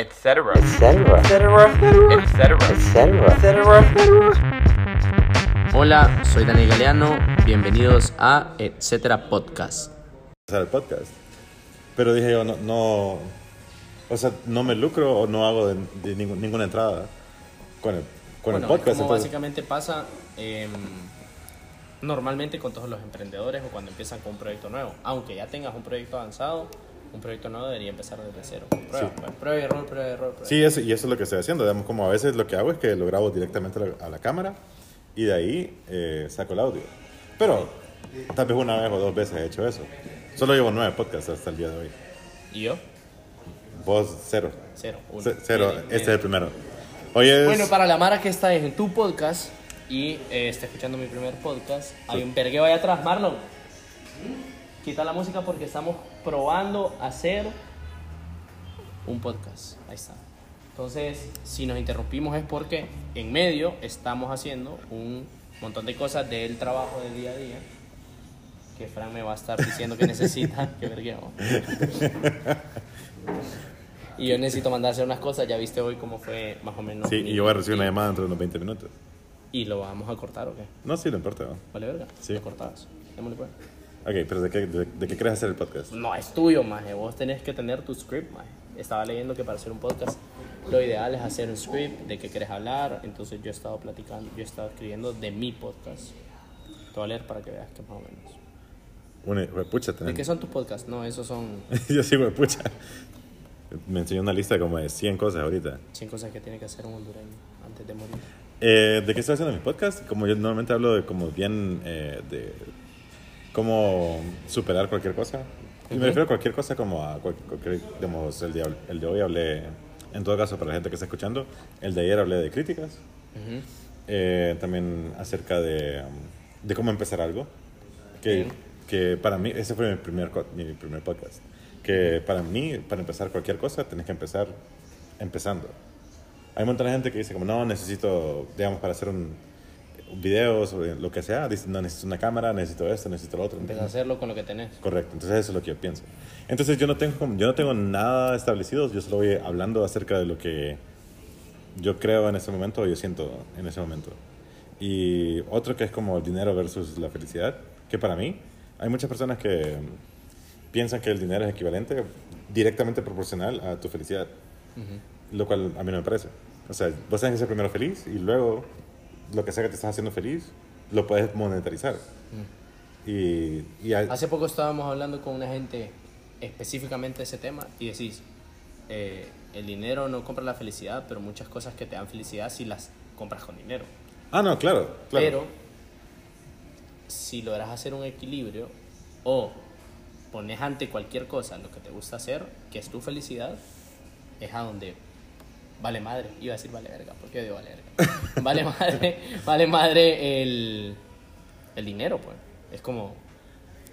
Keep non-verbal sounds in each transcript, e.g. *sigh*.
etc. etcétera, etc. etcétera. Hola, soy Daniel Galeano. Bienvenidos a Etcétera Podcast. el podcast. Pero dije yo, no, no, o sea, no me lucro o no hago de, de ningún- ninguna entrada con el, con el Bueno, podcast. Como entonces- básicamente pasa em, normalmente con todos los emprendedores o cuando empiezan con un proyecto nuevo. Aunque ya tengas un proyecto avanzado, un proyecto nuevo debería empezar desde cero. Prueba, Sí. pues, prueba y error, prueba y error. prueba sí, eso, y eso es lo que estoy haciendo. Digamos, como a veces lo que hago es que lo grabo directamente a la, a la cámara y de ahí eh, saco el audio. Pero tal vez una vez o dos veces he hecho eso. Solo llevo nueve podcasts hasta el día de hoy. ¿Y yo? Vos, cero. Cero. uno. Ce- Cero. Bien, Este es el primero. Hoy es... Bueno, para la Mara que está en tu podcast y eh, está escuchando mi primer podcast, hay un vergueo allá atrás, Marlon. Quita la música porque estamos probando hacer un podcast. Ahí está. Entonces, si nos interrumpimos es porque en medio estamos haciendo un montón de cosas del trabajo del día a día que Fran me va a estar diciendo que necesita. *laughs* que vergueo. Y yo necesito mandar hacer unas cosas. Ya viste hoy cómo fue más o menos. Sí, y yo voy a recibir una llamada dentro de unos 20 minutos. ¿Y lo vamos a cortar o qué? No, sí, no importa. ¿Vale, verga? Sí. Lo cortabas. Démosle pues. Ok, pero ¿de qué, de, de qué quieres hacer el podcast? No, es tuyo, maje. Vos tenés que tener tu script, maje. Estaba leyendo que para hacer un podcast lo ideal es hacer un script de qué quieres hablar. Entonces yo he estado platicando, yo he estado escribiendo de mi podcast. Te voy a leer para que veas que más o menos. Una, pucha, ¿De qué son tus podcasts? No, esos son *laughs* Yo sí, pucha. Me enseñó una lista como de 100 cosas ahorita. 100 cosas que tiene que hacer un hondureño antes de morir. Eh, ¿De qué estoy haciendo mi podcast? Como yo normalmente hablo de como bien eh, de cómo superar cualquier cosa. Y me refiero a cualquier cosa como a cual- cualquier, digamos, el de, el de hoy hablé, en todo caso para la gente que está escuchando, el de ayer hablé de críticas. Ujú. Eh, también acerca de, um, de cómo empezar algo. Que, que para mí, ese fue mi primer, mi primer podcast. Que para mí, para empezar cualquier cosa, tenés que empezar empezando. Hay un montón de gente que dice como, no, necesito, digamos, para hacer un, un video sobre lo que sea, dice, no, necesito una cámara, necesito esto, necesito lo otro. Empieza a hacerlo con lo que tenés. Correcto, entonces eso es lo que yo pienso. Entonces yo no tengo, yo no tengo nada establecido, yo solo voy hablando acerca de lo que yo creo en ese momento o yo siento en ese momento. Y otro que es como el dinero versus la felicidad, que para mí hay muchas personas que piensan que el dinero es equivalente, directamente proporcional a tu felicidad, lo cual a mí no me parece. O sea, vos tenés que ser primero feliz y luego lo que sea que te estás haciendo feliz, lo puedes monetarizar. Y, y a- Hace poco estábamos hablando con una gente específicamente de ese tema y decís, eh, el dinero no compra la felicidad, pero muchas cosas que te dan felicidad si las compras con dinero. Ah, no, claro, claro. Pero si logras hacer un equilibrio o pones ante cualquier cosa lo que te gusta hacer, que es tu felicidad, es a donde vale madre. Iba a decir vale verga, ¿por qué digo vale verga? *laughs* Vale madre, vale madre el, el dinero, pues. Es como,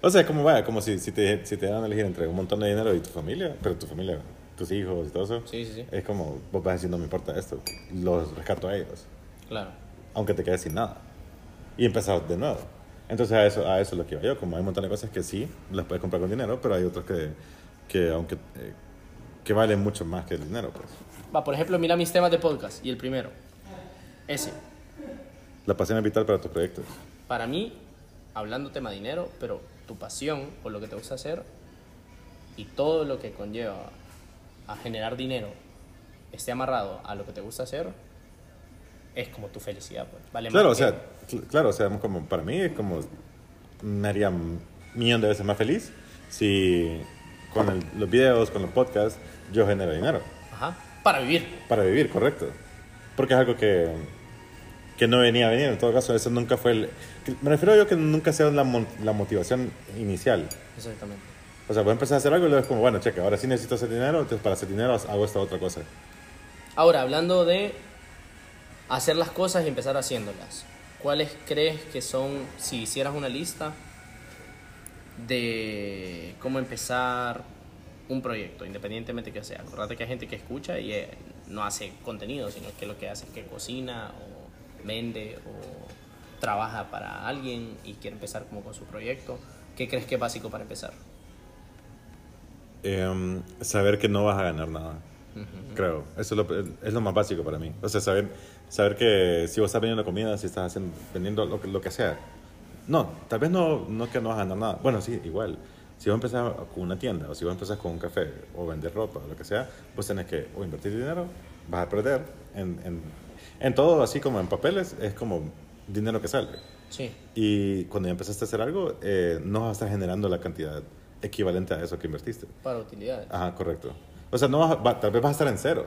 O sea, como vaya, como si, si, te, si te dan a elegir entre un montón de dinero y tu familia, pero tu familia, tus hijos y todo eso, sí, sí, sí, es como, vos vas decir, no me importa esto, los rescato a ellos, claro. aunque te quedes sin nada. Y empezar de nuevo. Entonces a eso, a eso es lo que iba yo, como hay un montón de cosas que sí, las puedes comprar con dinero, pero hay otras que, que aunque, eh, que valen mucho más que el dinero, pues. Va, por ejemplo, mira mis temas de podcast y el primero, ese. La pasión es vital para tus proyectos. Para mí, hablando tema dinero, pero tu pasión o lo que te gusta hacer y todo lo que conlleva a generar dinero esté amarrado a lo que te gusta hacer, es como tu felicidad. Pues. Vale Claro, o más sea, que- cl- claro, o sea, como para mí es como me haría un millón de veces más feliz si con el- los videos, con los podcasts, yo genero dinero Ajá, para vivir. para vivir, correcto. Porque es algo que, que no venía a venir, en todo caso, eso nunca fue el... Me refiero yo que nunca sea la, la motivación inicial. Exactamente. O sea, vos empezás a hacer algo y luego es como, bueno, checa, ahora sí necesito hacer dinero, entonces para hacer dinero hago esta otra cosa. Ahora, hablando de hacer las cosas y empezar haciéndolas, ¿cuáles crees que son, si hicieras una lista de cómo empezar un proyecto, independientemente que sea? Acordate que hay gente que escucha y eh, no hace contenido, sino que lo que hace es que cocina o vende o trabaja para alguien y quiere empezar como con su proyecto. ¿Qué crees que es básico para empezar? Em, saber que no vas a ganar nada. Creo. Eso es lo, es lo más básico para mí. O sea, saber, saber que si vos estás vendiendo comida, si estás haciendo, vendiendo lo, que- lo que sea. No, tal vez no, no que no vas a ganar nada. Bueno, sí, igual. Si vos empezás con una tienda, o si vos empezás con un café, o vender ropa, o lo que sea, vos tenés que o invertir dinero, vas a perder. En, en, en todo, así como en papeles, es como dinero que sale. Sí. Y cuando ya empezaste a hacer algo, eh, no vas a estar generando la cantidad equivalente a eso que invertiste. Para utilidades. Ajá, correcto. O sea, no vas a- va- tal vez vas a estar en cero,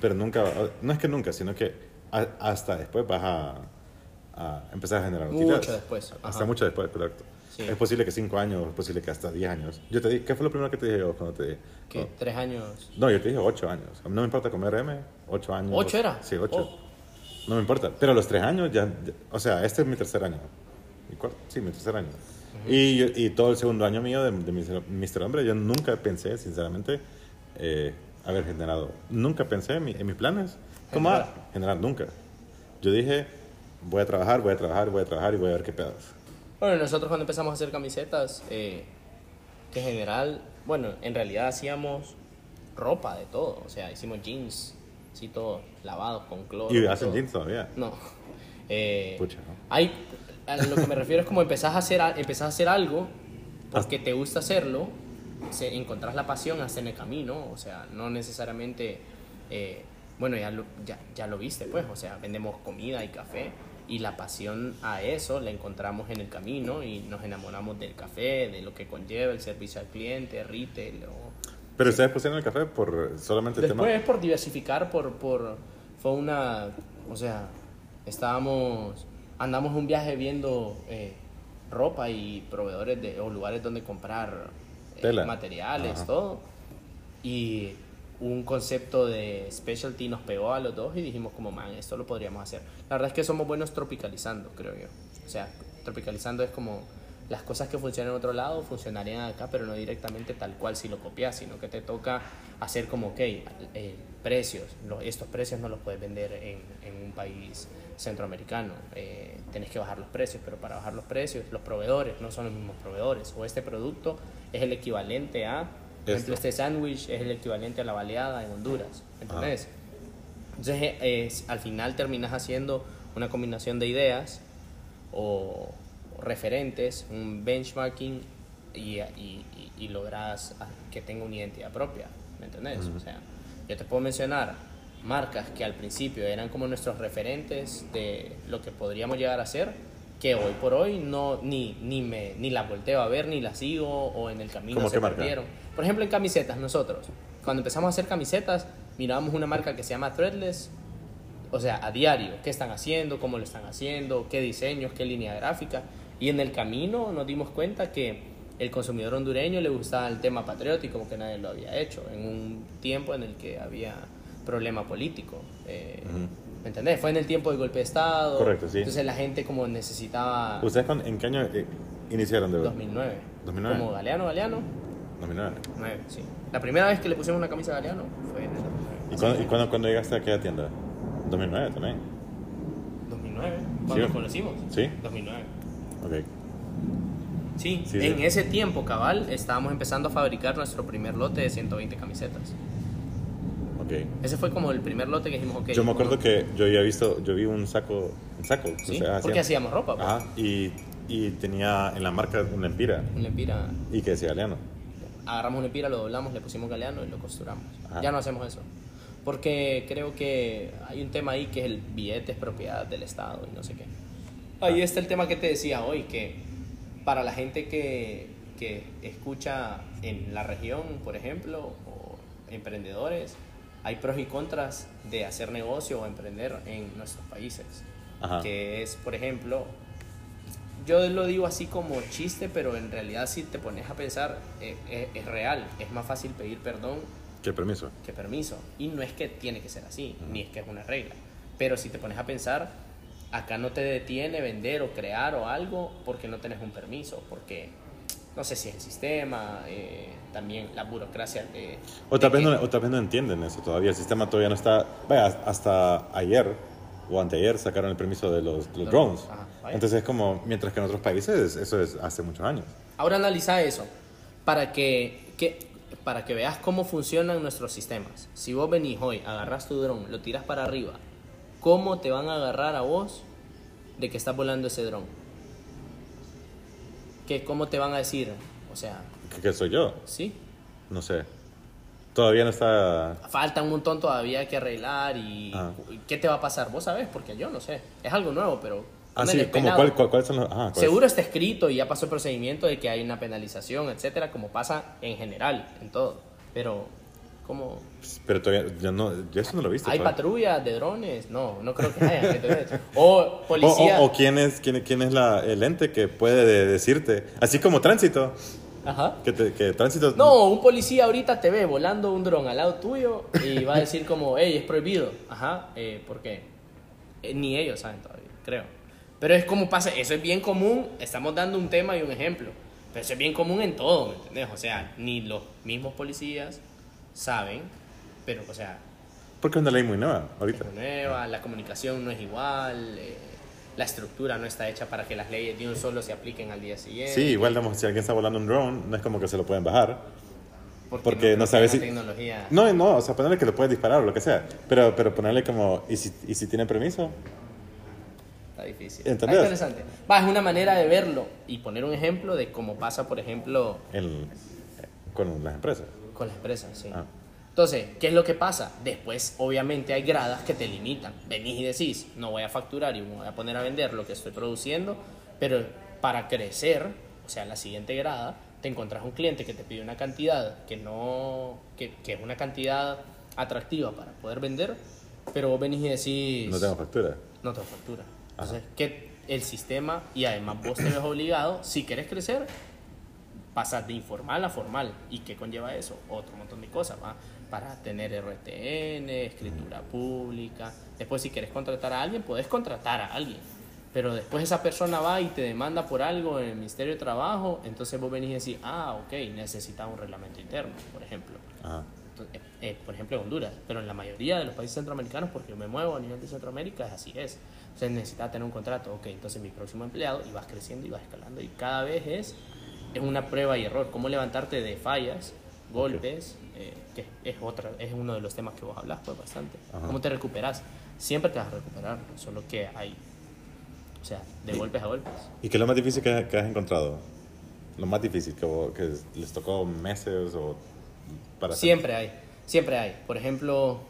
pero nunca, no es que nunca, sino que a- hasta después vas a, a empezar a generar Mucho utilidades. después, Hasta mucho después, correcto. Sí. Es posible que cinco años, es posible que hasta diez años. Yo te di, ¿qué fue lo primero que te dije yo cuando te dije? Que No, tres años. no, yo te dije ocho años. A mí no me importa comer M, ocho años. ¿Ocho era? Sí, ocho. Oh. No me importa. Pero a los tres años ya, ya- o sea, este es mi tercer año. Mi cuarto, sí, mi tercer año. y, y todo el segundo año mío de, de Mr. Hombre, yo nunca pensé, sinceramente, eh, haber generado. Nunca pensé en, mi- en mis planes. ¿Cómo Generar. generar? Nunca. Yo dije, voy a trabajar, voy a trabajar, voy a trabajar y voy a ver qué pedos. Bueno, nosotros cuando empezamos a hacer camisetas, eh, que en general, bueno, en realidad hacíamos ropa de todo. O sea, hicimos jeans, sí, todo, lavados con cloro. Y hacen jeans todavía. No. Eh, Pucha, ¿no? Hay, a lo que me refiero es como empezás a hacer, empezás a hacer algo porque te gusta hacerlo, se, encontrás la pasión hasta en el camino, o sea, no necesariamente, eh, bueno, ya lo, ya, ya lo viste, pues, o sea, vendemos comida y café y la pasión a eso la encontramos en el camino y nos enamoramos del café, de lo que conlleva el servicio al cliente, retail o Pero ustedes pusieron el café por solamente el Después tema. por diversificar, por, por fue una, o sea, estábamos, andamos un viaje viendo eh, ropa y proveedores de, o lugares donde comprar eh, materiales, Ajá. todo. Y un concepto de specialty nos pegó a los dos y dijimos como, man, esto lo podríamos hacer. La verdad es que somos buenos tropicalizando, creo yo. O sea, tropicalizando es como las cosas que funcionan en otro lado funcionarían acá, pero no directamente tal cual si lo copias, sino que te toca hacer como, ok, eh, precios, estos precios no los puedes vender en, en un país centroamericano, eh, tenés que bajar los precios, pero para bajar los precios, los proveedores no son los mismos proveedores, o este producto es el equivalente a, por ejemplo, este sándwich es el equivalente a la baleada en Honduras, ¿entendés? Entonces, eh, es- al final terminas haciendo una combinación de ideas o, referentes, un benchmarking y, y, y- y logras ah, que tenga una identidad propia, ¿me entendés? O sea, yo te puedo mencionar marcas que al principio eran como nuestros referentes de lo que podríamos llegar a ser, que hoy por hoy no ni, ni, me, ni las volteo a ver, ni las sigo o en el camino ¿Cómo se qué marca? Por ejemplo, en camisetas, nosotros, cuando empezamos a hacer camisetas, mirábamos una marca que se llama Threadless, o sea, a diario, qué están haciendo, cómo lo están haciendo, qué diseños, qué línea gráfica. Y en el camino nos dimos cuenta que el consumidor hondureño le gustaba el tema patriótico, porque nadie lo había hecho, en un tiempo en el que había problema político. eh, ¿Me entendés? Fue en el tiempo del golpe de Estado. Correcto, sí. Entonces la gente como necesitaba... ¿Ustedes en qué año eh, iniciaron de 2009. 2009. Como Galeano, Galeano. 2009. 9, sí. La primera vez que le pusimos una camisa a Galeano fue en el 2009. ¿Y cuándo, y cuándo- cuándo llegaste a aquella tienda? 2009 también. 2009, cuando nos Sí. conocimos. Sí. 2009. Ok. Sí, Sí, en sí. ese tiempo, cabal, estábamos empezando a fabricar nuestro primer lote de 120 camisetas. Ok. Ese fue como el primer lote que dijimos, ok. yo me acuerdo que yo había visto, yo vi un saco, un saco. o Sí, sea, porque hacíamos ropa. pues. Ajá, y, y tenía en la marca una empira Un lempira, y que decía Galeano. Agarramos un lempira, lo doblamos, le pusimos galeano y lo costuramos. Ajá. Ya no hacemos eso. Porque creo que hay un tema ahí que es el billete es propiedad del Estado y no sé qué. Ahí Ah. está el tema que te decía hoy, que para la gente que, que escucha en la región, por ejemplo, o emprendedores, hay pros y contras de hacer negocio o emprender en nuestros países. Ajá. Que es, por ejemplo, yo lo digo así como chiste, pero en realidad si te pones a pensar, eh, eh, es real. Es más fácil pedir perdón ¿Qué permiso? que permiso. Y no es que tiene que ser así, ni es que es una regla. Pero si te pones a pensar, acá no te detiene vender o crear o algo porque no tenés un permiso, porque no sé si es el sistema, eh, también la burocracia de... O tal, vez que- no, o tal vez no entienden eso todavía. El sistema todavía no está. Vaya, hasta ayer o anteayer sacaron el permiso de los, de los drones. ajá. Entonces es como, mientras que en otros países eso es hace muchos años. Ahora analiza eso, para que, que para que veas cómo funcionan nuestros sistemas. Si vos venís hoy, agarras tu dron, lo tiras para arriba, ¿cómo te van a agarrar a vos de que estás volando ese dron? ¿Qué, ¿Cómo te van a decir? O sea, ¿Qué, qué soy yo? ¿sí? No sé. Todavía no está... Falta un montón todavía que arreglar y Ah. ¿qué te va a pasar? Vos sabés, porque yo no sé. Es algo nuevo, pero... Ah, sí, como cuál, cuál- cuáles son los... Ah, ¿cuál- Seguro está escrito y ya pasó el procedimiento de que hay una penalización, etcétera, como pasa en general, en todo. Pero, ¿cómo? Pero todavía... Yo, no, yo eso no lo he visto. ¿Hay patrullas de drones? No, no creo que haya. O O, policía. o- o quién es, quién, quién es la, el ente que puede de- decirte, así como tránsito, Ajá. que, te- que tránsito... No, un policía ahorita te ve volando un dron al lado tuyo y va a decir como, hey, es prohibido. Ajá, eh, ¿por qué? Eh, ni ellos saben todavía, creo. Pero es como pasa, eso es bien común, estamos dando un tema y un ejemplo, pero eso es bien común en todo, ¿me entendés? O sea, ni los mismos policías saben, pero, o sea, Porque es una ley muy nueva ahorita. es nueva, la comunicación no es igual, eh, la estructura no está hecha para que las leyes de un solo se apliquen al día siguiente. Sí, igual digamos, si alguien está volando un drone, no es como que se lo pueden bajar. porque creo no que sabes si- tecnología... No, no, o sea, ponerle que le puedes disparar o lo que sea. Pero, pero ponerle como, ¿y si, y si tiene permiso? Está difícil. Está interesante. Va, es una manera de verlo y poner un ejemplo de cómo pasa, por ejemplo, El, con las empresas. con las empresas. Sí. Ah. Entonces, ¿qué es lo que pasa? Después, obviamente, hay gradas que te limitan. Venís y decís, no voy a facturar y me voy a poner a vender lo que estoy produciendo, pero para crecer, o sea, la siguiente grada, te encontrás un cliente que te pide una cantidad que no, que, que es una cantidad atractiva para poder vender, pero vos venís y decís, No tengo factura. no te factura. Entonces, que el sistema y además vos te ves obligado, si querés crecer, pasas de informal a formal. ¿Y qué conlleva eso? Otro montón de cosas, ¿va? Para tener RTN, escritura pública. Después, si querés contratar a alguien, podés contratar a alguien. Pero después esa persona va y te demanda por algo en el Ministerio de Trabajo, entonces vos venís y decís, ah, ok, necesitas un reglamento interno, por ejemplo. Ajá. Entonces, eh, eh, por ejemplo, en Honduras, pero en la mayoría de los países centroamericanos, porque yo me muevo a nivel de Centroamérica, es así es. Sea, necesitas tener un contrato, ok, entonces mi próximo empleado, y vas creciendo y vas escalando, y cada vez es, es una prueba y error. Cómo levantarte de fallas, golpes, eh, que es, otra, es uno de los temas que vos hablas pues bastante. Ajá. ¿Cómo te recuperas? Siempre te vas a recuperar, solo que hay, o sea, de golpes a golpes. ¿Y qué es lo más difícil que, que has encontrado? Lo más difícil que, vos- que les tocó meses o para? Siempre hay, siempre hay. Por ejemplo,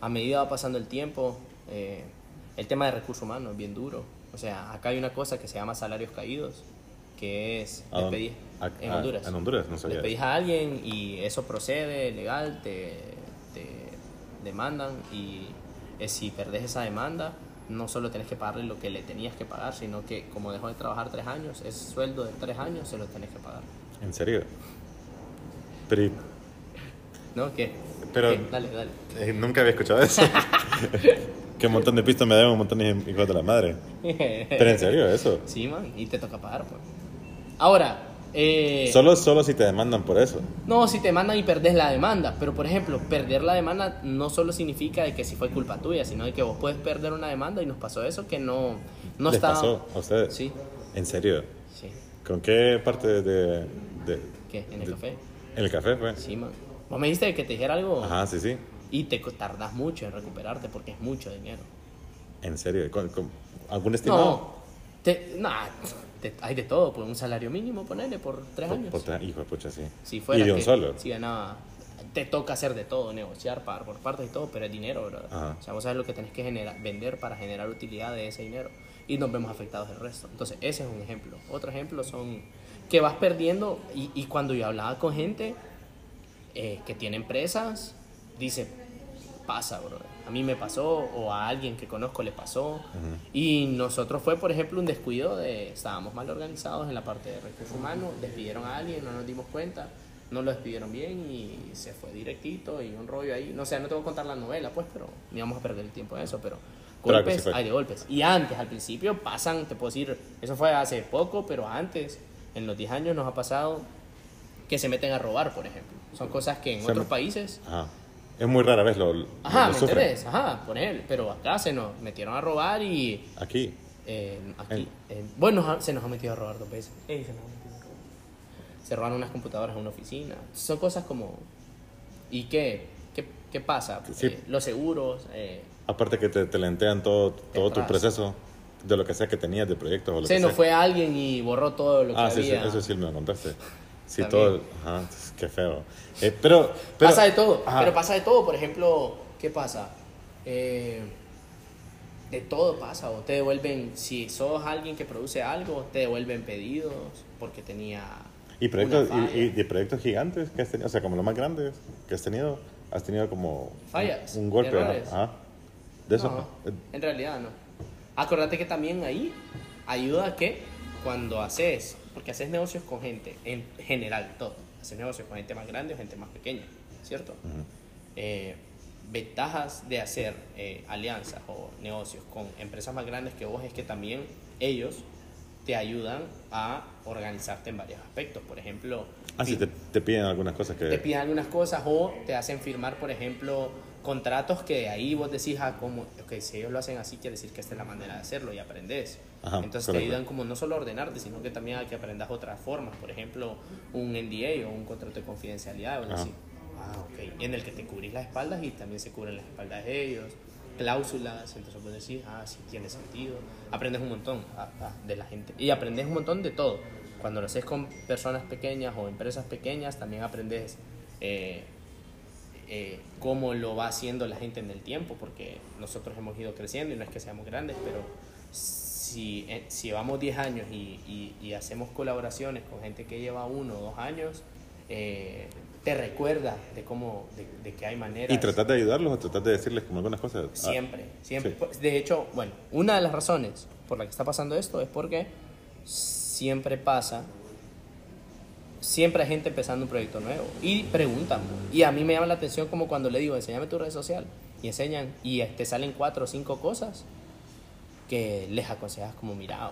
a medida va pasando el tiempo, eh, el tema de recursos humanos es bien duro. O sea, acá hay una cosa que se llama salarios caídos, que es ¿A le dónde? pedís- A- en Honduras. En Honduras, no Le sabía. pedís a alguien y eso procede, legal, te, te demandan y eh, si perdés esa demanda, no solo tenés que pagarle lo que le tenías que pagar, sino que como dejó de trabajar tres años, ese sueldo de tres años se lo tenés que pagar. ¿En serio? Pero ¿No? ¿Qué? Pero- ¿Qué? Dale, dale. eh, nunca había escuchado eso. *laughs* que un montón de pistas me deben un montón de hijos de la madre. Pero en serio, eso. Sí, man, y te toca pagar, pues. Ahora, eh, Solo, solo si te demandan por eso. no, si te mandan y perdés la demanda, pero por ejemplo, perder la demanda no solo significa de que si fue culpa tuya, sino de que vos puedes perder una demanda y nos pasó eso que no, no ¿Les está... pasó a ustedes? Sí, ¿En serio? sí. ¿Con qué parte de...? de- ¿Qué? ¿En el de- café? ¿En el café fue? Sí, man. Vos me dijiste que te dijera algo Ajá, sí, sí. y te tardás mucho en recuperarte porque es mucho dinero. ¿En serio? ¿Con, con algún estimado? No, te, nah, te- hay de todo, pues un salario mínimo, ponerle por tres Por- años. por tra- hijo de pucha, sí. Si fuera y de un que- solo. Si ganaba. Te toca hacer de todo, negociar pagar por partes y todo, pero es dinero, bro. Ajá. O sea, vos sabes lo que tenés que generar, vender para generar utilidad de ese dinero. Y nos vemos afectados del resto. Entonces, ese es un ejemplo. Otro ejemplo son que vas perdiendo. Y, y cuando yo hablaba con gente eh, que tiene empresas, dice, pasa, bro. A mí me pasó, o a alguien que conozco le pasó. Y nosotros fue, por ejemplo, un descuido de, estábamos mal organizados en la parte de recursos humanos, despidieron a alguien, no nos dimos cuenta, no lo despidieron bien y se fue directito y un rollo ahí. No sé, no te voy a contar la novela, pues, pero ni vamos a perder el tiempo en eso, pero golpes, hay de golpes. Y antes, al principio, pasan, te puedo decir, eso fue hace poco, pero antes, en los 10 años nos ha pasado que se meten a robar, por ejemplo. Son cosas que en Se otros me- países Ajá. Es muy rara vez lo, lo- Ajá, lo ¿me? Ajá, por él. Pero acá se nos metieron a robar y. Aquí. eh, aquí. eh, bueno, se nos ha metido a robar dos veces. Ey, se nos ha metido a robar. se roban unas computadoras en una oficina. Son cosas como... ¿Y qué? ¿Qué, qué pasa? Sí. Eh, los seguros, eh, Aparte que te, te lentean todo, todo tu proceso de lo que sea que tenías de proyectos o lo Sí, que no sea. fue alguien y borró todo lo que Ah, sí, sí, había. eso sí me lo contaste. Sí, Está todo. Ajá, qué feo. Eh, pero, pero. pasa de todo, Ajá. pero pasa de todo. Por ejemplo, ¿qué pasa? Eh, de todo pasa. O te devuelven, si sos alguien que produce algo, te devuelven pedidos porque tenía. Y proyectos, y, y de proyectos gigantes que has tenido, o sea, como los más grandes que has tenido, has tenido como. Fallas, Un, un golpe, ¿no? Ajá. De eso. No, eh, en realidad no. Acordate que también ahí ayuda a que cuando haces, porque haces negocios con gente, en general todo, haces negocios con gente más grande o gente más pequeña, ¿cierto? Eh, ventajas de hacer eh, alianzas o negocios con empresas más grandes que vos es que también ellos te ayudan a organizarte en varios aspectos. Por ejemplo, Ah, sí, te, te piden algunas cosas que. te piden algunas cosas o te hacen firmar, por ejemplo, contratos que ahí vos decís, ah, como, ok, si ellos lo hacen así, quiere decir que esta es la manera de hacerlo y aprendes. Ajá, Entonces te correcto. ayudan como no solo a ordenarte, sino que también a que aprendas otras formas, por ejemplo, un NDA o un contrato de confidencialidad o así. Ah, ok. En el que te cubrís las espaldas y también se cubren las espaldas de ellos, cláusulas, entonces vos decís, ah, sí tiene sentido. Aprendes un montón ah, ah, de la gente y aprendes un montón de todo. Cuando lo haces con personas pequeñas o empresas pequeñas, también aprendes eh, eh, cómo lo va haciendo la gente en el tiempo, porque nosotros hemos ido creciendo y no es que seamos grandes, pero si, eh, si llevamos 10 años y, y- y hacemos colaboraciones con gente que lleva uno o dos años, eh, te recuerda de cómo, de, de que hay maneras. Y tratar de ayudarlos o tratar de decirles como algunas cosas. Ah, Siempre, siempre. sí. Pues, De hecho, bueno, una de las razones por la que está pasando esto es porque siempre pasa, siempre hay gente empezando un proyecto nuevo y preguntan. Y a mí me llama la atención como cuando le digo, enséñame tu red social y enseñan y te salen cuatro o cinco cosas que les aconsejas como, mira,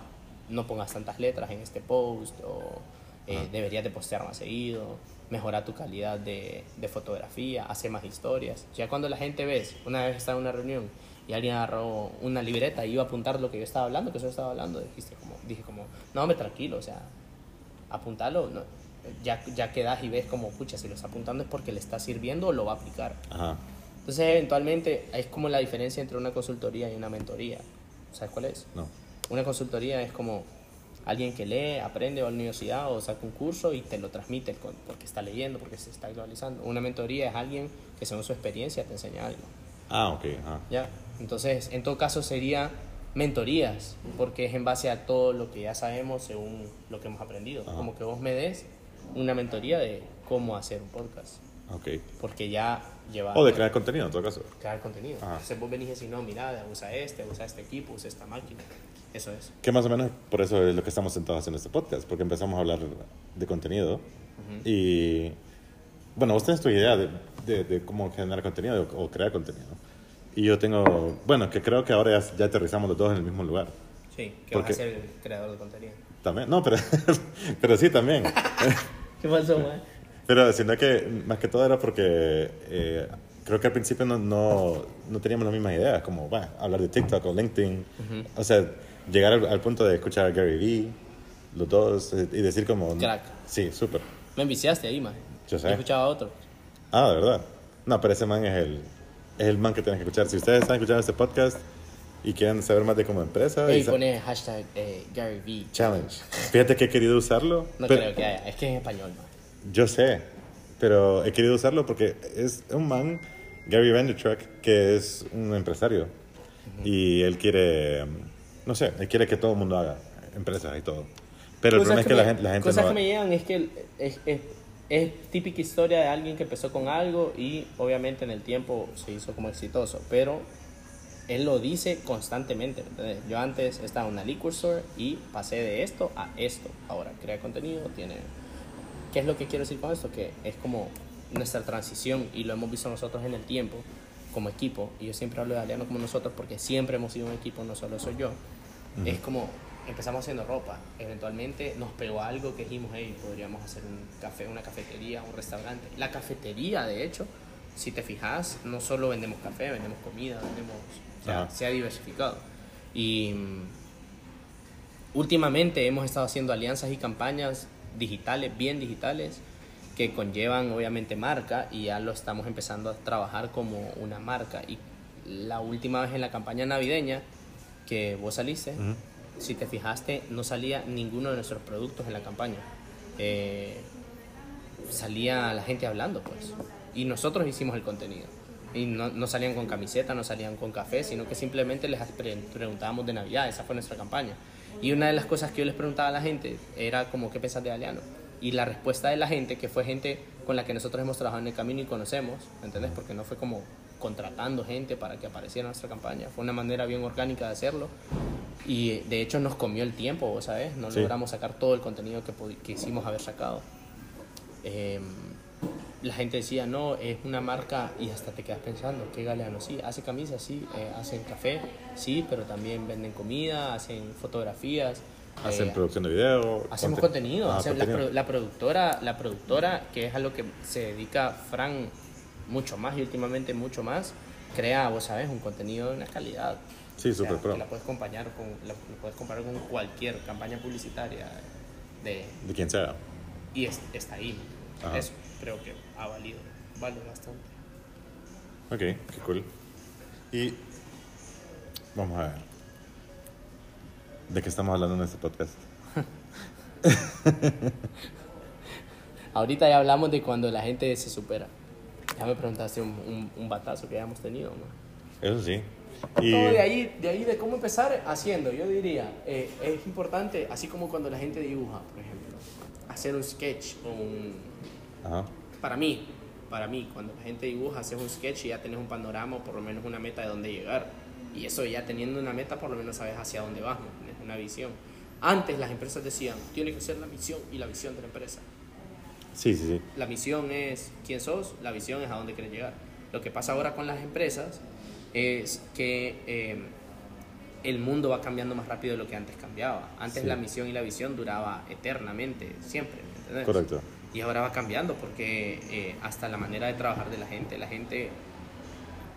no pongas tantas letras en este post o eh, Ah. deberías de postear más seguido, mejora tu calidad de, de fotografía, hace más historias. Ya cuando la gente ves, una vez estaba en una reunión y alguien agarró una libreta y iba a apuntar lo que yo estaba hablando, que yo estaba hablando, dijiste como, dije como, no, hombre, tranquilo, o sea, apuntalo, no, ya, ya quedas y ves como, pucha, si lo está apuntando es porque le está sirviendo o lo va a aplicar. Ajá. Entonces, eventualmente, es como la diferencia entre una consultoría y una mentoría. ¿Sabes cuál es? No. Una consultoría es como alguien que lee, aprende, va a la universidad o saca un curso y te lo transmite porque está leyendo, porque se está actualizando. Una mentoría es alguien que según su experiencia te enseña algo. Ah, ok. Ajá. ¿ya? Entonces, en todo caso sería mentorías, porque es en base a todo lo que ya sabemos según lo que hemos aprendido. Ajá. Como que vos me des una mentoría de cómo hacer un podcast, Ok. porque ya lleva... O de crear contenido en todo caso. crear contenido. Ajá. Entonces vos venís y decís, no, mira, usa este, usa este equipo, usa esta máquina. Eso es. Que más o menos por eso es lo que estamos sentados haciendo este podcast, porque empezamos a hablar de contenido. Y bueno, vos tenés tu idea de, de- de cómo generar contenido o, o crear contenido. Y yo tengo, bueno, que creo que ahora ya, ya aterrizamos los dos en el mismo lugar. Sí, que Porque- vas a ser el creador de contenido. También, no, pero, *laughs* pero sí también. *laughs* ¿Qué pasó, man? Pero sino que más que todo era porque eh, creo que al principio no, no, no teníamos las mismas ideas, como bueno, hablar de TikTok o LinkedIn. O sea, llegar al, al punto de escuchar a Gary Vee, los dos, y decir como... Crack. Sí, súper. Me enviciaste ahí, man. Yo sé. He escuchado a otro. Ah, de verdad. No, pero ese man es el, es el man que tienes que escuchar. Si ustedes están escuchando este podcast y quieren saber más de como empresa... y Y pone hashtag eh, Gary V. Challenge. Fíjate que he querido usarlo. No pero- creo que haya. Es que es en español, man. Yo sé, pero he querido usarlo porque es un man, Gary Vaynerchuk, que es un empresario y él quiere, no sé, él quiere que todo el mundo haga empresas y todo. Pero el problema es que, la me- gente, la gente cosas no... que me llegan es que es, es, es típica historia de alguien que empezó con algo y obviamente en el tiempo se hizo como exitoso, pero él lo dice constantemente. ¿entendés? Yo antes estaba en una liquor store y pasé de esto a esto. Ahora crea contenido, tiene... ¿Qué es lo que quiero decir con esto? Que es como nuestra transición y lo hemos visto nosotros en el tiempo como equipo. Y yo siempre hablo de Aliano como nosotros porque siempre hemos sido un equipo, no solo soy yo. Es como empezamos haciendo ropa. Eventualmente nos pegó algo que dijimos, hey, podríamos hacer un café, una cafetería, un restaurante. La cafetería, de hecho, si te fijas, no solo vendemos café, vendemos comida, vendemos... O sea, Ajá. se ha diversificado. Y mm, últimamente hemos estado haciendo alianzas y campañas digitales, bien digitales, que conllevan obviamente marca y ya lo estamos empezando a trabajar como una marca. Y la última vez en la campaña navideña que vos saliste, si te fijaste, no salía ninguno de nuestros productos en la campaña. Eh, salía la gente hablando, pues. Y nosotros hicimos el contenido. Y no, no salían con camiseta, no salían con café, sino que simplemente les pre- preguntábamos de Navidad. Esa fue nuestra campaña. Y una de las cosas que yo les preguntaba a la gente era como, ¿qué pensás de Galeano? Y la respuesta de la gente, que fue gente con la que nosotros hemos trabajado en el camino y conocemos, ¿entendés? Porque no fue como contratando gente para que apareciera en nuestra campaña. Fue una manera bien orgánica de hacerlo. Y de hecho nos comió el tiempo, ¿sabes? No Sí. logramos sacar todo el contenido que, que hicimos haber sacado. Eh, la gente decía, no, es una marca y hasta te quedas pensando, ¿qué galeano? Sí, hace camisas, sí, eh, hacen café, sí, pero también venden comida, hacen fotografías. Hacen eh, producción de video. Hacemos conte- contenido, hacemos- la, contenido. la productora, la productora, que es a lo que se dedica Fran mucho más y últimamente mucho más, crea, vos sabes, un contenido de una calidad. Sí, O sea, súper que la puedes acompañar con, la, la puedes comparar con cualquier campaña publicitaria de, De quien sea. y es- está ahí. Ajá. Eso creo que ha valido, vale bastante. Ok, qué cool. Y vamos a ver. ¿De qué estamos hablando en este podcast? *laughs* Ahorita ya hablamos de cuando la gente se supera. Ya me preguntaste un, un, un batazo que hayamos tenido, ¿no? Eso sí. Y Todo de ahí, de ahí de cómo empezar haciendo, yo diría, eh, es importante, así como cuando la gente dibuja, por ejemplo, hacer un sketch o un... Ajá. Para mí, para mí, cuando la gente dibuja, haces un sketch y ya tenés un panorama o por lo menos una meta de dónde llegar. Y eso ya teniendo una meta, por lo menos sabes hacia dónde vas. Tienes una visión. Antes las empresas decían, tiene que ser la misión y la visión de la empresa. Sí, sí, sí. La misión es quién sos, la visión es a dónde quieres llegar. Lo que pasa ahora con las empresas es que eh, el mundo va cambiando más rápido de lo que antes cambiaba. Antes Sí. la misión y la visión duraba eternamente, siempre. ¿me entendés? Correcto. Y ahora va cambiando porque eh, hasta la manera de trabajar de la gente, la gente,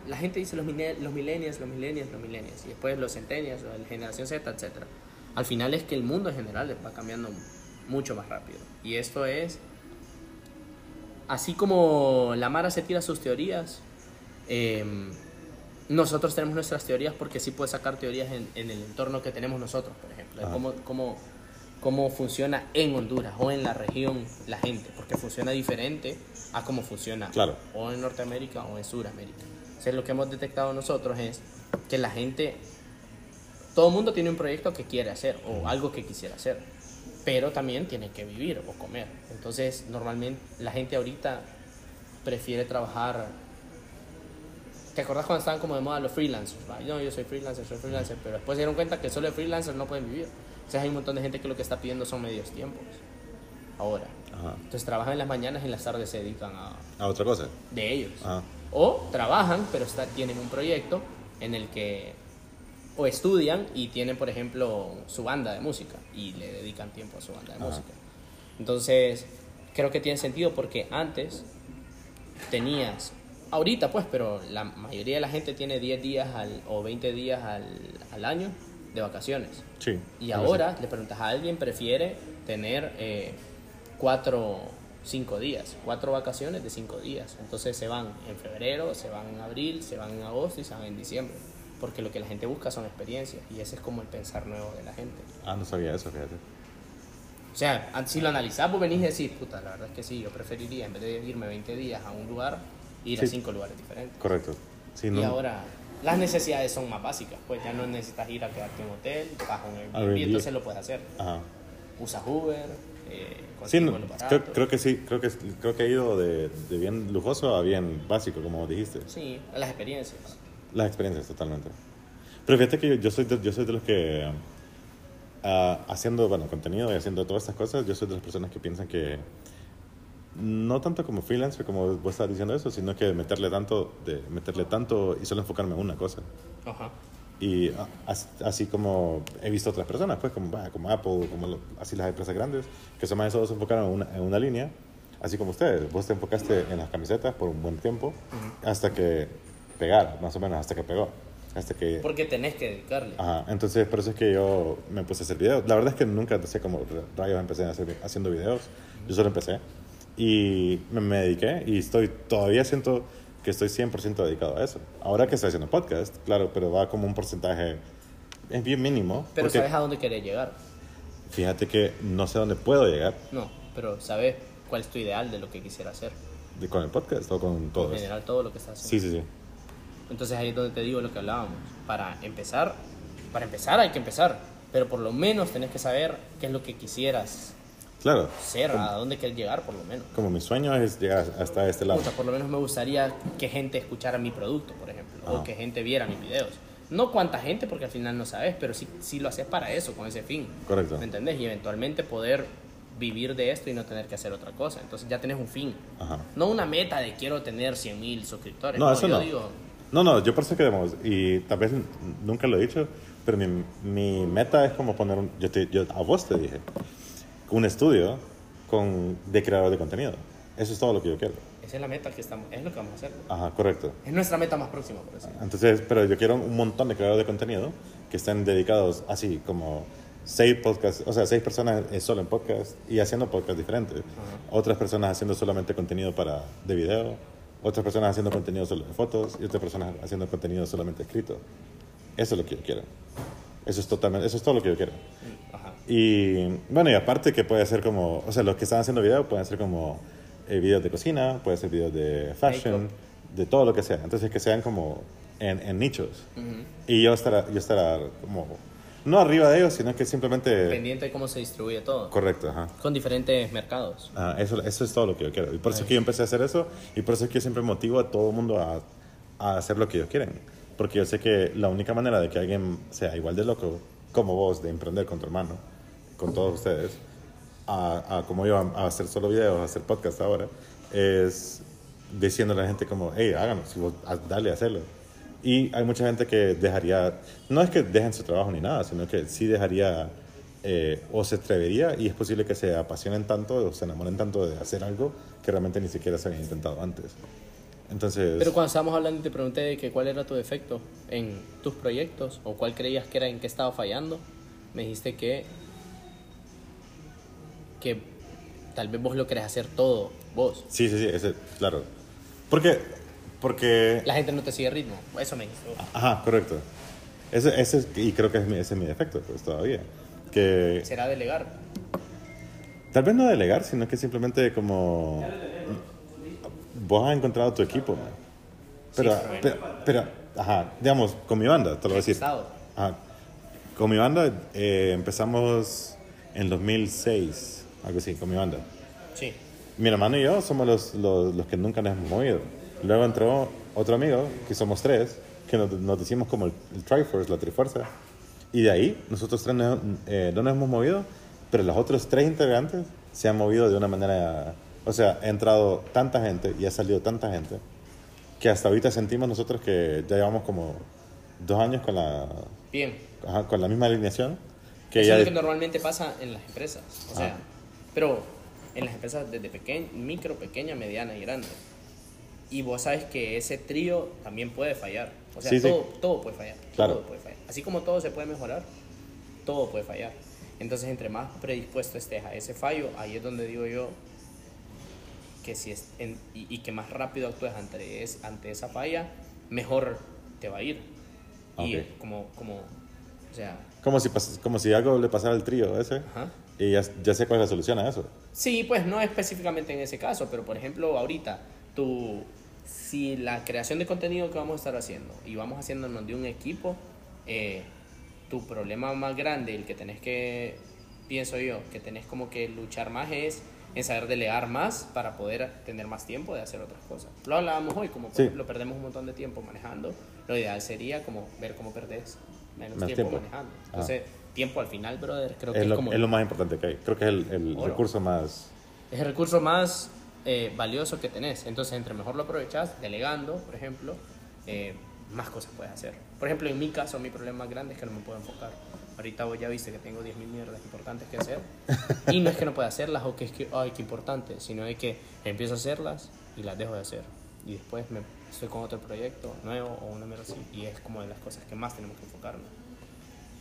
la gente dice los, los millennials, los millennials, los millennials, y después los centennials, la generación Z, etc. Al final es que el mundo en general va cambiando mucho más rápido. Y esto es, así como la Mara se tira sus teorías, eh, nosotros tenemos nuestras teorías porque sí puedes sacar teorías en, en el entorno que tenemos nosotros, por ejemplo, de Ajá. cómo, cómo, cómo funciona en Honduras o en la región la gente, porque funciona diferente a cómo funciona Claro. o en Norteamérica o en Sudamérica. Entonces lo que hemos detectado nosotros es que la gente, todo el mundo tiene un proyecto que quiere hacer o algo que quisiera hacer, pero también tiene que vivir o comer. Entonces normalmente la gente ahorita prefiere trabajar ¿Te acordás cuando estaban como de moda los freelancers? No, yo soy freelancer, soy freelancer, pero después se dieron cuenta que solo de freelancers no pueden vivir. Entonces hay un montón de gente que lo que está pidiendo son medios tiempos. Ahora. Ajá. Entonces trabajan en las mañanas y en las tardes se dedican a A otra cosa. de ellos. Ajá. O trabajan, pero está- tienen un proyecto en el que o estudian y tienen, por ejemplo, su banda de música y le dedican tiempo a su banda de Ajá. música. Entonces, creo que tiene sentido porque antes tenías, ahorita pues, pero la mayoría de la gente tiene 10 días al- o 20 días al, al año de vacaciones. Sí. Y ahora le preguntas a alguien, prefiere tener eh, cuatro, cinco días, cuatro vacaciones de cinco días. Entonces se van en febrero, se van en abril, se van en agosto y se van en diciembre. Porque lo que la gente busca son experiencias y ese es como el pensar nuevo de la gente. Ah, no sabía eso, fíjate. O sea, si lo analizás, vos venís y decís, puta, la verdad es que sí, yo preferiría en vez de irme 20 días a un lugar, ir a Sí. cinco lugares diferentes. Correcto. Sí, Y ahora las necesidades son más básicas, pues ya no necesitas ir a quedarte en un hotel, a un Airbnb, Airbnb. entonces lo puedes hacer. Ajá. usas Uber, eh, Sí, no, creo, creo que sí, creo que, creo que ha ido de, de bien lujoso a bien básico, como dijiste. Sí, las experiencias. Las experiencias, totalmente. Pero fíjate que yo, yo soy, de, yo soy de los que, ah, haciendo bueno, contenido y haciendo todas estas cosas, yo soy de las personas que piensan que no tanto como freelancer, como vos estás diciendo eso, sino que meterle tanto, de meterle tanto y solo enfocarme en una cosa. Ajá. Y ah, as- así como he visto otras personas, pues como, como Apple, como lo- así las empresas grandes, que son más solo se enfocaron en una, en una línea, así como ustedes. Vos te enfocaste en las camisetas por un buen tiempo hasta que pegar, más o menos, hasta que pegó. Hasta que... Porque tenés que dedicarle. Ajá, entonces por eso es que yo me puse a hacer videos. La verdad es que nunca sé cómo rayos empecé a hacer, haciendo videos. Yo solo empecé. Y me, me dediqué y estoy todavía siento que estoy 100% dedicado a eso. Ahora que estoy haciendo podcast, claro, pero va como un porcentaje, es bien mínimo. Pero porque sabes a dónde querés llegar. Fíjate que no sé dónde puedo llegar No, pero sabes cuál es tu ideal de lo que quisiera hacer. de- con el podcast o con todo En general, todo lo que estás Sí, haciendo. sí, sí. Entonces ahí es donde te digo lo que hablábamos. Para empezar, para empezar hay que empezar. Pero por lo menos tenés que saber qué es lo que quisieras Claro. ser, a dónde querés llegar por lo menos. Como mi sueño es llegar hasta este lado. Puta, por lo menos me gustaría que gente escuchara mi producto, por ejemplo, o que gente viera mis videos. No cuánta gente, porque al final no sabes, pero sí, sí lo haces para eso, con ese fin. Correcto. ¿Me entendés? Y eventualmente poder vivir de esto y no tener que hacer otra cosa. Entonces ya tenés un fin. Ajá. No una meta de quiero tener 100 mil suscriptores. No, eso yo no. digo, No, no, yo por eso queremos, y tal vez nunca lo he dicho, pero mi, mi meta es como poner, un, yo, te- yo a vos te dije, un estudio con, de creador de contenido. Eso es todo lo que yo quiero. esa es la meta que estamos, es lo que vamos a hacer. Ajá, correcto. Es nuestra meta más próxima, por decir. Entonces, pero yo quiero un montón de creadores de contenido que estén dedicados así como seis podcasts, o sea, seis personas eh, solo en podcast y haciendo podcasts diferentes. Otras personas haciendo solamente contenido para, de video, otras personas haciendo contenido solo de fotos y otras personas haciendo contenido solamente escrito. Eso es lo que yo quiero. Eso es totalmente, eso es todo lo que yo quiero. Y bueno, y aparte que puede ser como, o sea, los que están haciendo video pueden ser como eh, videos de cocina, puede ser videos de fashion, de todo lo que sea. Entonces que sean como en, en nichos. Ujú. Y yo estar, yo estar como, no arriba de ellos, sino que simplemente... Pendiente de cómo se distribuye todo. Correcto, ajá. Con diferentes mercados. Ah, eso, eso es todo lo que yo quiero. Y por eso es que yo empecé a hacer eso. Y por eso es que yo siempre motivo a todo el mundo a, a hacer lo que ellos quieren. Porque yo sé que la única manera de que alguien sea igual de loco como vos, de emprender con tu hermano, con todos ustedes, a, a como yo, a, a hacer solo videos, a hacer podcast ahora, es diciendo a la gente como, hey, háganos, si vos, dale, hacerlo. Y hay mucha gente que dejaría, no es que dejen su trabajo ni nada, sino que sí dejaría eh, o se atrevería y es posible que se apasionen tanto o se enamoren tanto de hacer algo que realmente ni siquiera se había intentado antes. Entonces, Pero cuando estábamos hablando y te pregunté de que cuál era tu defecto en tus proyectos o cuál creías que era en qué estaba fallando, me dijiste que que tal vez vos lo querés hacer todo vos. sí, sí, sí, ese, claro. Porque, porque, La gente no te sigue ritmo. Eso me dijiste. vos. ajá, correcto. Ese, ese es- y creo que es mi, ese es mi defecto, pues todavía. Que Será delegar. Tal vez no delegar, sino que simplemente como vos has encontrado tu equipo. Pero, Sí, pero pero, pero, ajá, digamos, con mi banda, te lo voy a decir. Ajá. Con mi banda eh, empezamos en 2006, algo así, con mi banda. Sí. Mi hermano y yo somos los, los, los que nunca nos hemos movido. Luego entró otro amigo, que somos tres, que nos, nos decimos como el, el Triforce, la Trifuerza. Y de ahí, nosotros tres no, eh, no nos hemos movido, pero los otros tres integrantes se han movido de una manera... O sea, ha entrado tanta gente y ha salido tanta gente que hasta ahorita sentimos nosotros que ya llevamos como dos años con la, Bien. ajá, con la misma alineación. Que Eso ya es lo que normalmente pasa en las empresas. O sea, Ah. pero en las empresas desde pequeña, micro, pequeña, mediana y grande. Y vos sabes que ese trío también puede fallar. O sea, Sí, sí. todo, todo puede fallar. Claro. Todo puede fallar. Así como todo se puede mejorar, todo puede fallar. Entonces, entre más predispuesto estés a ese fallo, ahí es donde digo yo que si es en- y, y que más rápido actúes ante, es, ante esa falla, mejor te va a ir. Y Ok. como, como, o sea, como si, como si algo le pasara al trío ese. ajá. Y ya, ya sé cuál es la solución a eso. Sí, pues no específicamente en ese caso, pero por ejemplo, ahorita, tú, si la creación de contenido que vamos a estar haciendo y vamos haciéndonos de un equipo, eh, tu problema más grande, el que tenés que, pienso yo, que tenés como que luchar más es en saber delegar más para poder tener más tiempo de hacer otras cosas. Lo hablábamos hoy, como por Sí. ejemplo perdemos un montón de tiempo manejando, lo ideal sería como ver cómo perdés menos tiempo, tiempo. manejando. Ah. Entonces, tiempo al final, brother, creo que Es es, lo, como es lo más importante que hay. Creo que es el, recurso más... es el recurso más eh, valioso que tenés. Entonces, entre mejor lo aprovechas, delegando, por ejemplo, eh, más cosas puedes hacer. Por ejemplo, en mi caso, mi problema más grande es que no me puedo enfocar. Ahorita vos ya viste que tengo 10.000 mierdas importantes que hacer. Y no es que no pueda hacerlas o que es que, ay, qué importante, sino es que empiezo a hacerlas y las dejo de hacer. y después me estoy con otro proyecto nuevo o una mierda así. Y es como de las cosas que más tenemos que enfocarnos.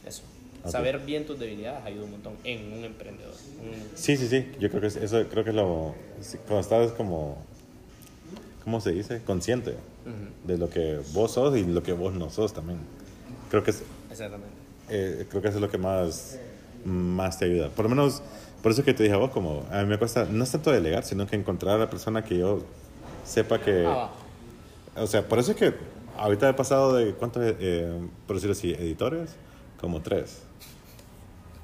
Eso. Ok. Saber bien tus debilidades ayuda un montón en un emprendedor. Un- Sí, sí, sí. Yo creo que es- eso creo que es lo... Cuando estás como... ¿Cómo se dice? Consciente Ujú, de lo que vos sos y lo que vos no sos también. Creo que es, Exactamente. Eh, creo que eso es lo que más, más te ayuda. Por lo menos, por eso que te dije a vos, como a mí me cuesta, no es tanto delegar, sino que encontrar a la persona que yo sepa que... Ah. O sea, por eso es que ahorita he pasado de, ¿cuántos, eh, por decirlo así, editores? Como tres.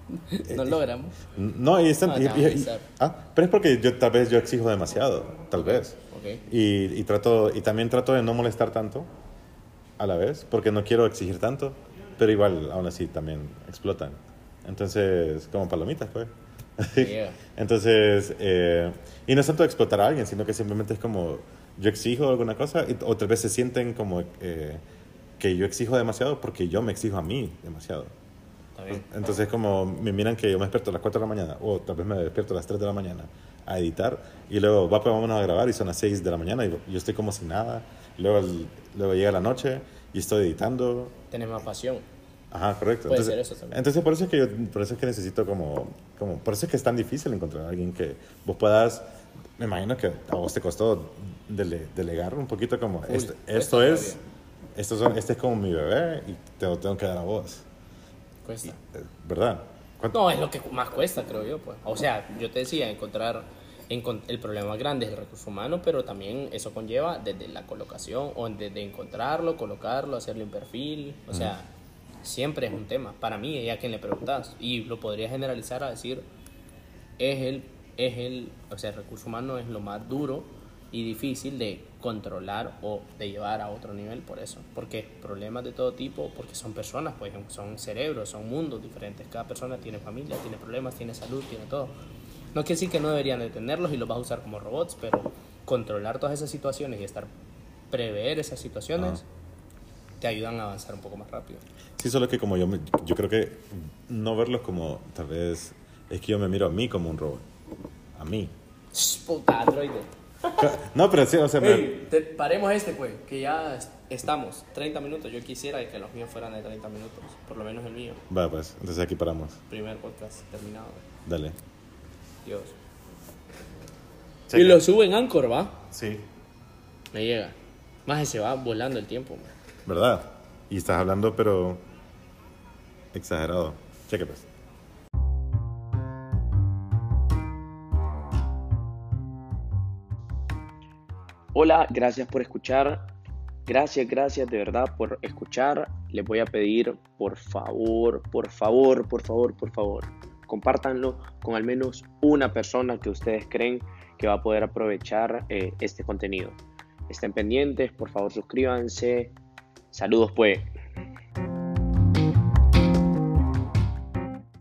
*laughs* No logramos. No, y están... Ah, y- y- y- ah, pero es porque yo tal vez yo exijo demasiado, tal vez. Ok. Y, y trato, y también trato de no molestar tanto a la vez, porque no quiero exigir tanto, pero igual, aún así, también explotan. Entonces, como palomitas, pues. *laughs* Entonces, eh, y no es tanto explotar a alguien, sino que simplemente es como, yo exijo alguna cosa, y, o tal vez se sienten como eh, que yo exijo demasiado porque yo me exijo a mí demasiado. Entonces, como me miran que yo me despierto a las 4 de la mañana, o tal vez me despierto a las 3 de la mañana a editar, y luego, va, pues vámonos a grabar, y son las 6 de la mañana, y yo estoy como sin nada. Luego, luego llega la noche, y estoy editando. Tenés más pasión. Ajá, correcto. Puede entonces, ser eso también. Entonces, por eso es que yo, por eso es que necesito como, como, por eso es que es tan difícil encontrar a alguien que vos puedas, me imagino que a vos te costó dele- delegar un poquito como, esto, cuesta esto es, esto son, este es como mi bebé, y te lo tengo que dar a vos. Cuesta. Eh, ¿Verdad? ¿Cuánto- No, es lo que más cuesta, creo yo. Pues. O sea, yo te decía, encontrar encon- el problema grande es el recurso humano, pero también eso conlleva desde la colocación o desde encontrarlo, colocarlo, hacerle un perfil. O sea, siempre es un tema. Para mí, ya quien le preguntas, y lo podría generalizar a decir, es el, es el, o sea, el recurso humano es lo más duro y difícil de controlar o de llevar a otro nivel por eso. Porque problemas de todo tipo, porque son personas, pues son cerebros, son mundos diferentes. Cada persona tiene familia, tiene problemas, tiene salud, tiene todo. No quiere decir que no deberían de tenerlos y los vas a usar como robots, pero controlar todas esas situaciones y estar prever esas situaciones te ayudan a avanzar un poco más rápido. Sí, solo que como yo, me- yo creo que no verlos como, tal vez, es que yo me miro a mí como un robot. A mí. Shh, Puta, androide. *laughs* No, pero sí, o sea, me- Ey, te- paremos este, pues, que ya est- estamos. 30 minutos. Yo quisiera que los míos fueran de 30 minutos. Por lo menos el mío. Va, pues, entonces aquí paramos. Primer podcast terminado. Dale. Dios. Y lo subo en Anchor, ¿va? Sí. Me llega. Más se va volando el tiempo, man. ¿Verdad? Y estás hablando, pero exagerado. Cheque, pues. Hola, gracias por escuchar. Gracias, gracias de verdad por escuchar. Les voy a pedir, por favor, por favor, por favor, por favor, compártanlo con al menos una persona que ustedes creen que va a poder aprovechar eh, este contenido. Estén pendientes, por favor, suscríbanse. Saludos, pues.